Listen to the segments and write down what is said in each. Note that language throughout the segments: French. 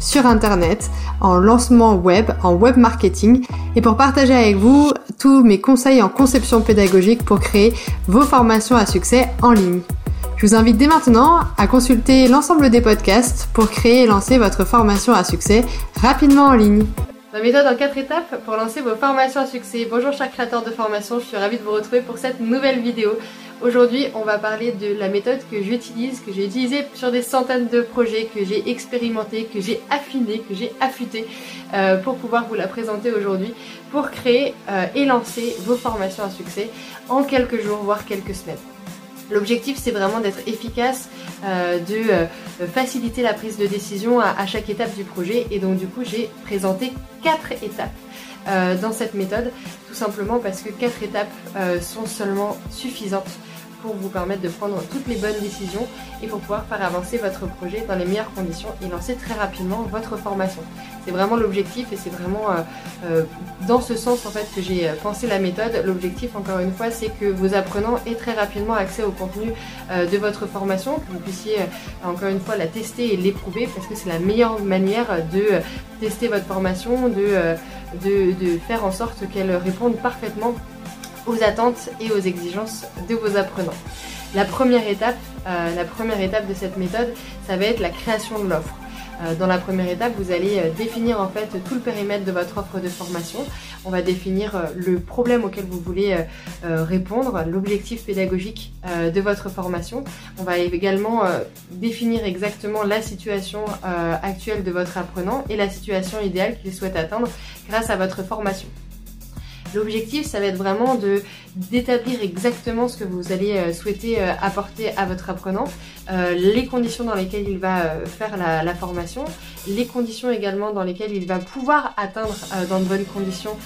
sur Internet, en lancement web, en web marketing et pour partager avec vous tous mes conseils en conception pédagogique pour créer vos formations à succès en ligne. Je vous invite dès maintenant à consulter l'ensemble des podcasts pour créer et lancer votre formation à succès rapidement en ligne. La méthode en 4 étapes pour lancer vos formations à succès. Bonjour chers créateurs de formation, je suis ravie de vous retrouver pour cette nouvelle vidéo. Aujourd'hui, on va parler de la méthode que j'utilise, que j'ai utilisée sur des centaines de projets, que j'ai expérimenté, que j'ai affiné, que j'ai affûté euh, pour pouvoir vous la présenter aujourd'hui pour créer euh, et lancer vos formations à succès en quelques jours, voire quelques semaines. L'objectif, c'est vraiment d'être efficace, euh, de faciliter la prise de décision à, chaque étape du projet. Et donc, du coup, j'ai présenté quatre étapes dans cette méthode, tout simplement parce que quatre étapes sont seulement suffisantes pour vous permettre de prendre toutes les bonnes décisions et pour pouvoir faire avancer votre projet dans les meilleures conditions et lancer très rapidement votre formation. C'est vraiment l'objectif et c'est vraiment euh, euh, dans ce sens en fait que j'ai pensé la méthode. L'objectif encore une fois c'est que vos apprenants aient très rapidement accès au contenu euh, de votre formation, que vous puissiez encore une fois la tester et l'éprouver parce que c'est la meilleure manière de tester votre formation, de, de, faire en sorte qu'elle réponde parfaitement aux attentes et aux exigences de vos apprenants. La première étape, euh, la première étape de cette méthode, ça va être la création de l'offre. Euh, dans la première étape, vous allez euh, définir en fait tout le périmètre de votre offre de formation. On va définir le problème auquel vous voulez répondre, l'objectif pédagogique de votre formation. On va également définir exactement la situation actuelle de votre apprenant et la situation idéale qu'il souhaite atteindre grâce à votre formation. L'objectif, ça va être vraiment de d'établir exactement ce que vous allez euh, souhaiter euh, apporter à votre apprenant, euh, les conditions dans lesquelles il va faire la, formation, les conditions également dans lesquelles il va pouvoir atteindre dans de bonnes conditions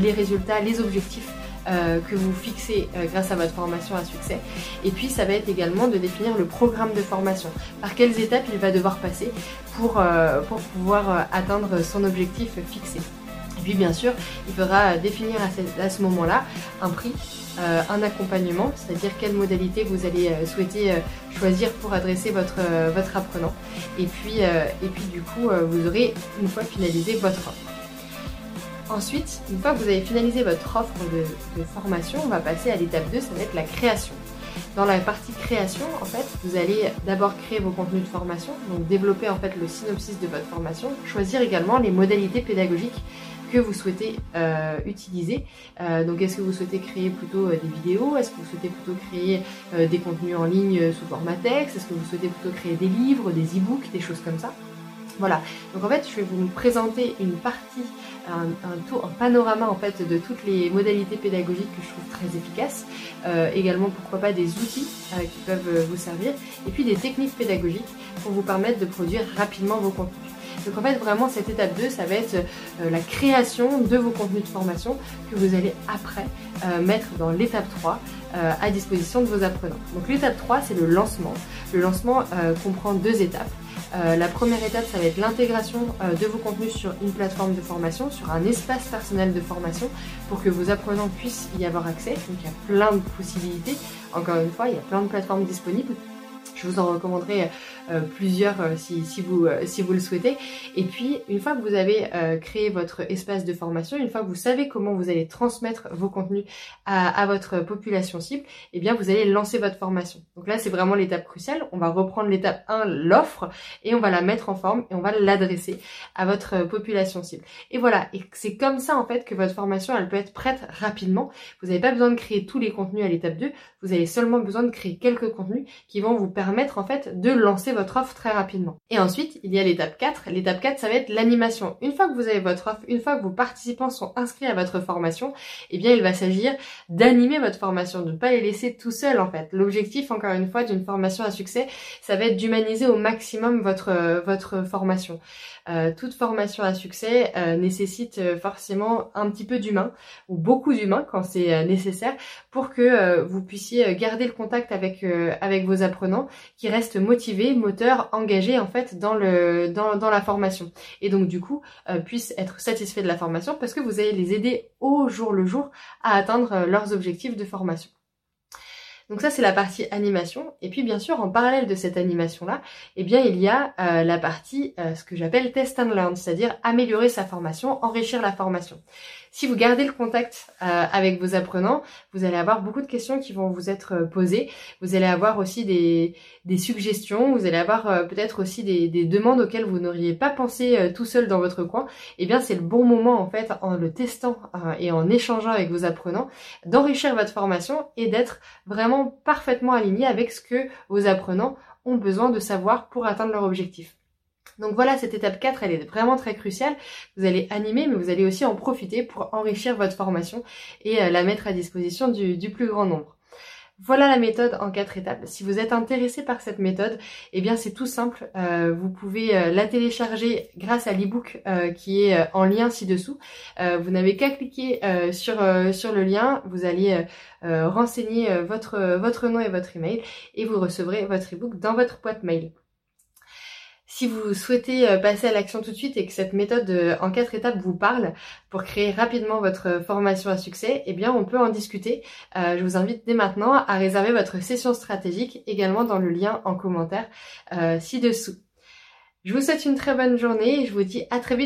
les résultats, les objectifs que vous fixez grâce à votre formation à succès. Et puis ça va être également de définir le programme de formation, par quelles étapes il va devoir passer pour, pour pouvoir atteindre son objectif fixé. Puis bien sûr, il faudra définir à ce, moment-là un prix, euh, un accompagnement, c'est-à-dire quelle modalité vous allez euh, souhaiter euh, choisir pour adresser votre, votre apprenant. Et puis, et puis du coup, vous aurez une fois finalisé votre offre. Ensuite, une fois que vous avez finalisé votre offre de, de formation, on va passer à l'étape 2, ça va être la création. Dans la partie création, en fait, vous allez d'abord créer vos contenus de formation, donc développer en fait le synopsis de votre formation, choisir également les modalités pédagogiques que vous souhaitez euh, utiliser. Euh, donc est-ce que vous souhaitez créer plutôt euh, des vidéos? Est-ce que vous souhaitez plutôt créer des contenus en ligne sous format texte? Est-ce que vous souhaitez plutôt créer des livres, des e-books, des choses comme ça? Voilà, donc en fait je vais vous présenter une partie, un, tour, un panorama en fait de toutes les modalités pédagogiques que je trouve très efficaces, également pourquoi pas des outils qui peuvent vous servir, et puis des techniques pédagogiques pour vous permettre de produire rapidement vos contenus. Donc en fait vraiment cette étape 2 ça va être euh, la création de vos contenus de formation que vous allez après euh, mettre dans l'étape 3 euh, à disposition de vos apprenants. Donc l'étape 3 c'est le lancement. Le lancement comprend deux étapes. la première étape, ça va être l'intégration de vos contenus sur une plateforme de formation, sur un espace personnel de formation, pour que vos apprenants puissent y avoir accès. Donc il y a plein de possibilités. Encore une fois, il y a plein de plateformes disponibles. Je vous en recommanderai euh, plusieurs euh, si, si, vous, euh, si vous le souhaitez. Et puis, une fois que vous avez créé votre espace de formation, une fois que vous savez comment vous allez transmettre vos contenus à, à votre population cible, eh bien, vous allez lancer votre formation. Donc là, c'est vraiment l'étape cruciale. On va reprendre l'étape 1, l'offre, et on va la mettre en forme et on va l'adresser à votre population cible. Et voilà, et c'est comme ça en fait que votre formation, elle peut être prête rapidement. Vous n'avez pas besoin de créer tous les contenus à l'étape 2, vous avez seulement besoin de créer quelques contenus qui vont vous permettre en fait de lancer votre offre très rapidement. Et ensuite, il y a l'étape 4. L'étape 4, ça va être l'animation. Une fois que vous avez votre offre, une fois que vos participants sont inscrits à votre formation, eh bien, il va s'agir d'animer votre formation, de ne pas les laisser tout seuls, en fait. L'objectif, encore une fois, d'une formation à succès, ça va être d'humaniser au maximum votre, votre formation. toute formation à succès nécessite forcément un petit peu d'humain ou beaucoup d'humain quand c'est nécessaire pour que vous puissiez garder le contact avec avec vos apprenants qui restent motivés, moteurs, engagés en fait dans le dans, dans la formation et donc du coup puissent être satisfaits de la formation parce que vous allez les aider au jour le jour à atteindre leurs objectifs de formation. Donc ça c'est la partie animation. Et puis bien sûr en parallèle de cette animation-là, eh bien il y a euh, la partie euh, ce que j'appelle test and learn, c'est-à-dire améliorer sa formation, enrichir la formation. Si vous gardez le contact euh, avec vos apprenants, vous allez avoir beaucoup de questions qui vont vous être posées. Vous allez avoir aussi des, des suggestions, vous allez avoir peut-être aussi des, des, demandes auxquelles vous n'auriez pas pensé tout seul dans votre coin. Eh bien c'est le bon moment en fait en le testant et en échangeant avec vos apprenants d'enrichir votre formation et d'être vraiment parfaitement aligné avec ce que vos apprenants ont besoin de savoir pour atteindre leur objectif. Donc voilà, cette étape 4, elle est vraiment très cruciale. Vous allez animer, mais vous allez aussi en profiter pour enrichir votre formation et euh, la mettre à disposition du plus grand nombre. Voilà la méthode en quatre étapes. Si vous êtes intéressé par cette méthode, eh bien c'est tout simple. Euh, vous pouvez euh, la télécharger grâce à l'ebook euh, qui est en lien ci-dessous. vous n'avez qu'à cliquer sur, sur le lien, vous allez renseigner votre, votre nom et votre email et vous recevrez votre ebook dans votre boîte mail. Si vous souhaitez euh, passer à l'action tout de suite et que cette méthode euh, en quatre étapes vous parle pour créer rapidement votre formation à succès, eh bien on peut en discuter. Euh, je vous invite dès maintenant à réserver votre session stratégique également dans le lien en commentaire ci-dessous. Je vous souhaite une très bonne journée et je vous dis à très vite